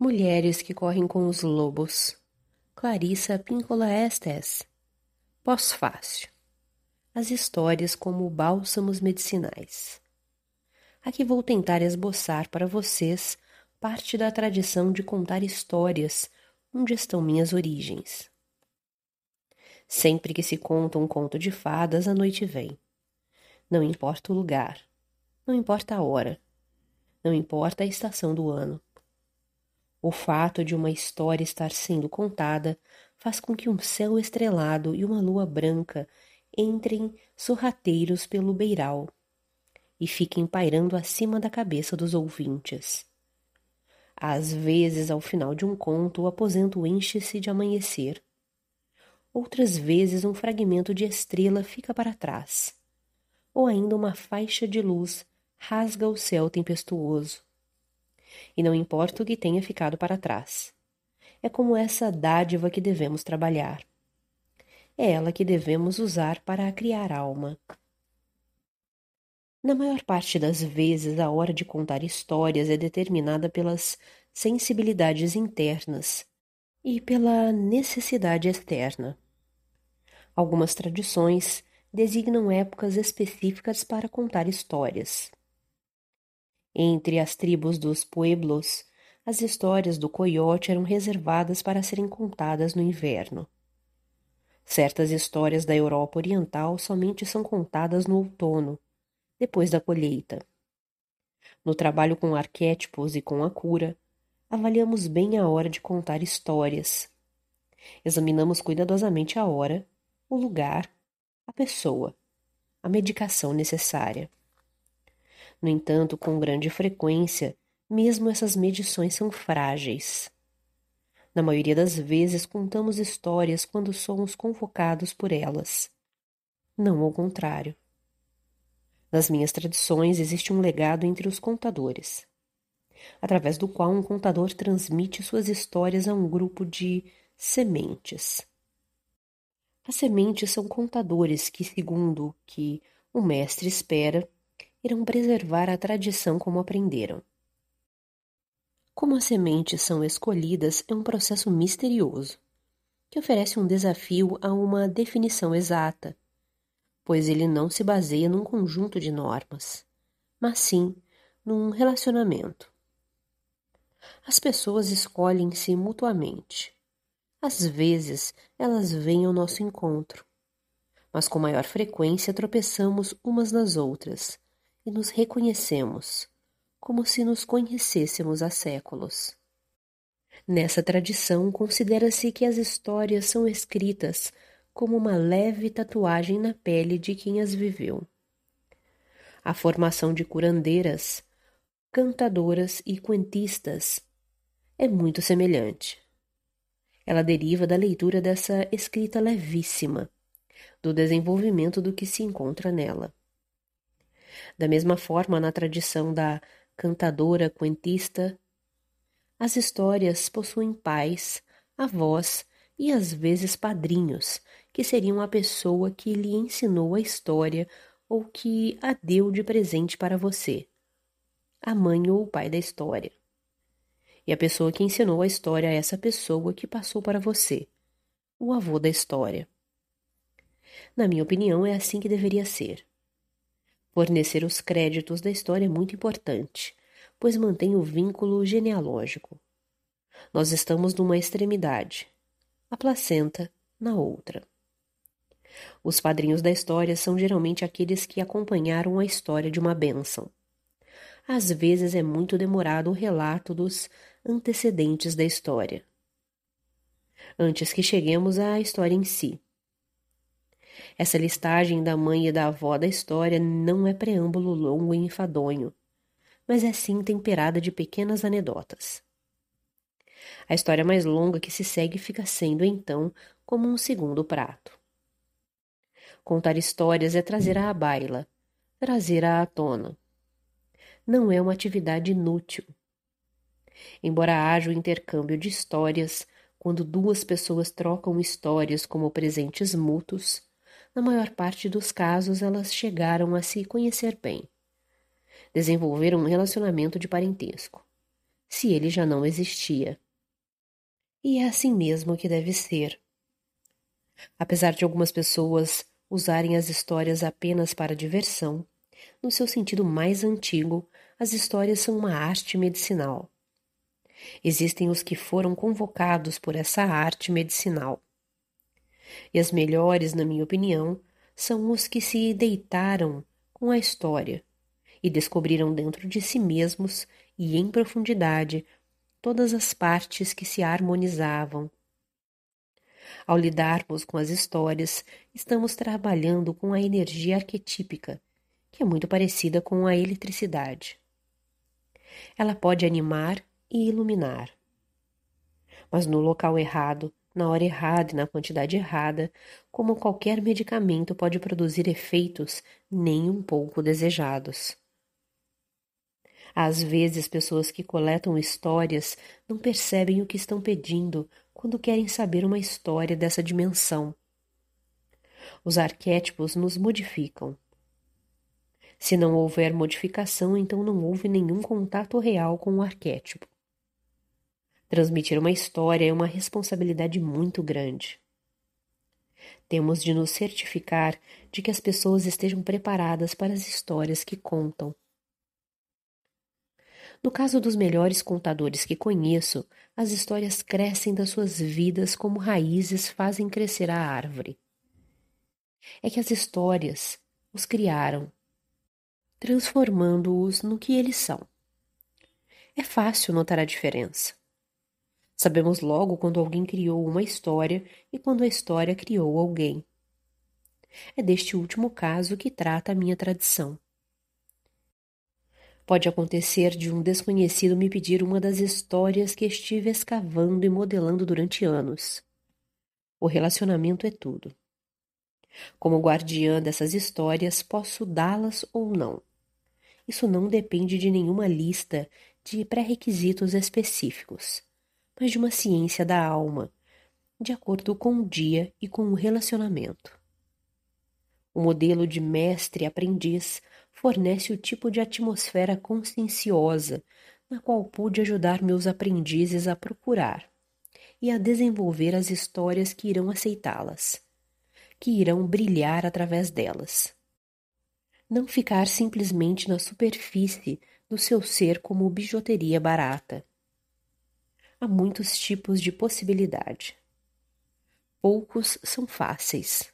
Mulheres que correm com os lobos. Clarissa Píncola Estes. Pós-fácil. As histórias como bálsamos medicinais. Aqui vou tentar esboçar para vocês parte da tradição de contar histórias onde estão minhas origens. Sempre que se conta um conto de fadas, a noite vem. Não importa o lugar, não importa a hora, não importa a estação do ano. O fato de uma história estar sendo contada faz com que um céu estrelado e uma lua branca entrem sorrateiros pelo beiral e fiquem pairando acima da cabeça dos ouvintes. Às vezes, ao final de um conto, o aposento enche-se de amanhecer. Outras vezes, um fragmento de estrela fica para trás, ou ainda uma faixa de luz rasga o céu tempestuoso. E não importa o que tenha ficado para trás. É como essa dádiva que devemos trabalhar. É ela que devemos usar para criar alma. Na maior parte das vezes, a hora de contar histórias é determinada pelas sensibilidades internas e pela necessidade externa. Algumas tradições designam épocas específicas para contar histórias. Entre as tribos dos pueblos, as histórias do coiote eram reservadas para serem contadas no inverno. Certas histórias da Europa Oriental somente são contadas no outono, depois da colheita. No trabalho com arquétipos e com a cura, avaliamos bem a hora de contar histórias. Examinamos cuidadosamente a hora, o lugar, a pessoa, a medicação necessária. No entanto, com grande frequência, mesmo essas medições são frágeis. Na maioria das vezes, contamos histórias quando somos convocados por elas. Não ao contrário. Nas minhas tradições existe um legado entre os contadores, através do qual um contador transmite suas histórias a um grupo de sementes. As sementes são contadores que, segundo o que o mestre espera, irão preservar a tradição como aprenderam. Como as sementes são escolhidas é um processo misterioso, que oferece um desafio a uma definição exata pois ele não se baseia num conjunto de normas, mas sim num relacionamento. As pessoas escolhem-se mutuamente. Às vezes, elas vêm ao nosso encontro, mas com maior frequência tropeçamos umas nas outras e nos reconhecemos, como se nos conhecêssemos há séculos. Nessa tradição, considera-se que as histórias são escritas como uma leve tatuagem na pele de quem as viveu. A formação de curandeiras, cantadoras e cuentistas é muito semelhante. Ela deriva da leitura dessa escrita levíssima, do desenvolvimento do que se encontra nela. Da mesma forma, na tradição da cantadora cuentista, as histórias possuem pais, avós e às vezes padrinhos que seriam a pessoa que lhe ensinou a história ou que a deu de presente para você, a mãe ou o pai da história. E a pessoa que ensinou a história a essa pessoa que passou para você, o avô da história. Na minha opinião, é assim que deveria ser. Fornecer os créditos da história é muito importante, pois mantém o vínculo genealógico. Nós estamos numa extremidade, a placenta na outra. Os padrinhos da história são geralmente aqueles que acompanharam a história de uma bênção. Às vezes é muito demorado o relato dos antecedentes da história. Antes que cheguemos à história em si. Essa listagem da mãe e da avó da história não é preâmbulo longo e enfadonho, mas é sim temperada de pequenas anedotas. A história mais longa que se segue fica sendo, então, como um segundo prato. Contar histórias é trazer à baila, trazer à tona. Não é uma atividade inútil. Embora haja o intercâmbio de histórias, quando duas pessoas trocam histórias como presentes mútuos, na maior parte dos casos elas chegaram a se conhecer bem. Desenvolveram um relacionamento de parentesco. se ele já não existia. E é assim mesmo que deve ser. Apesar de algumas pessoas usarem as histórias apenas para diversão, no seu sentido mais antigo, as histórias são uma arte medicinal. Existem os que foram convocados por essa arte medicinal. E as melhores, na minha opinião, são os que se deitaram com a história e descobriram dentro de si mesmos e em profundidade todas as partes que se harmonizavam. Ao lidarmos com as histórias, estamos trabalhando com a energia arquetípica, que é muito parecida com a eletricidade. Ela pode animar e iluminar. Mas no local errado, na hora errada e na quantidade errada, como qualquer medicamento pode produzir efeitos nem um pouco desejados. Às vezes, pessoas que coletam histórias não percebem o que estão pedindo quando querem saber uma história dessa dimensão. Os arquétipos nos modificam. Se não houver modificação, então não houve nenhum contato real com o arquétipo. Transmitir uma história é uma responsabilidade muito grande. Temos de nos certificar de que as pessoas estejam preparadas para as histórias que contam. No caso dos melhores contadores que conheço, as histórias crescem das suas vidas como raízes fazem crescer a árvore. É que as histórias os criaram, transformando-os no que eles são. É fácil notar a diferença. Sabemos logo quando alguém criou uma história e quando a história criou alguém. É deste último caso que trata a minha tradição. Pode acontecer de um desconhecido me pedir uma das histórias que estive escavando e modelando durante anos. O relacionamento é tudo. Como guardiã dessas histórias, posso dá-las ou não. Isso não depende de nenhuma lista de pré-requisitos específicos mas de uma ciência da alma, de acordo com o dia e com o relacionamento. O modelo de mestre-aprendiz fornece o tipo de atmosfera conscienciosa na qual pude ajudar meus aprendizes a procurar e a desenvolver as histórias que irão aceitá-las, que irão brilhar através delas. Não ficar simplesmente na superfície do seu ser como bijuteria barata, há muitos tipos de possibilidade. Poucos são fáceis.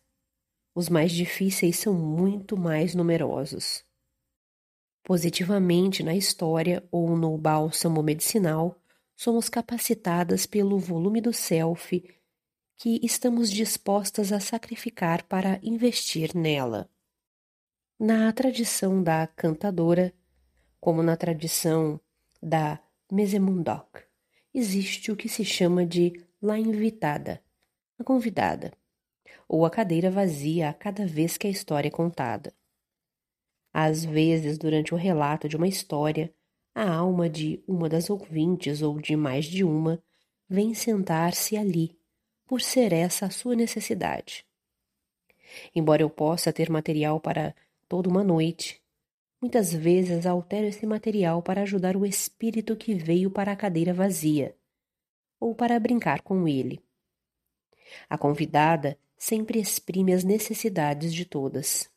Os mais difíceis são muito mais numerosos. Positivamente na história ou no bálsamo medicinal, somos capacitadas pelo volume do self que estamos dispostas a sacrificar para investir nela. Na tradição da cantadora, como na tradição da Mesemundok, existe o que se chama de la invitada, a convidada, ou a cadeira vazia a cada vez que a história é contada. Às vezes, durante o relato de uma história, a alma de uma das ouvintes ou de mais de uma vem sentar-se ali, por ser essa a sua necessidade. Embora eu possa ter material para toda uma noite, Muitas vezes altero esse material para ajudar o espírito que veio para a cadeira vazia, ou para brincar com ele. A convidada sempre exprime as necessidades de todas.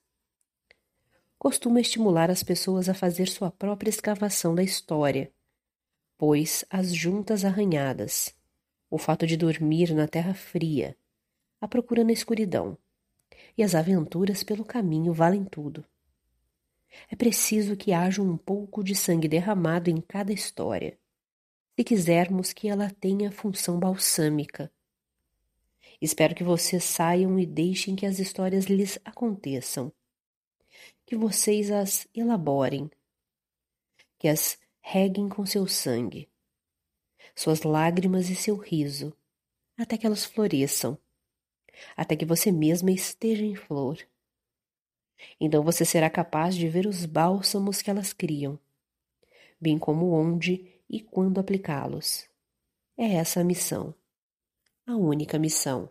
Costuma estimular as pessoas a fazer sua própria escavação da história, pois as juntas arranhadas, o fato de dormir na terra fria, a procura na escuridão e as aventuras pelo caminho valem tudo. É preciso que haja um pouco de sangue derramado em cada história, se quisermos que ela tenha função balsâmica. Espero que vocês saiam e deixem que as histórias lhes aconteçam, que vocês as elaborem, que as reguem com seu sangue, suas lágrimas e seu riso, até que elas floresçam, até que você mesma esteja em flor então você será capaz de ver os bálsamos que elas criam, bem como onde e quando aplicá-los. É essa a missão. A única missão.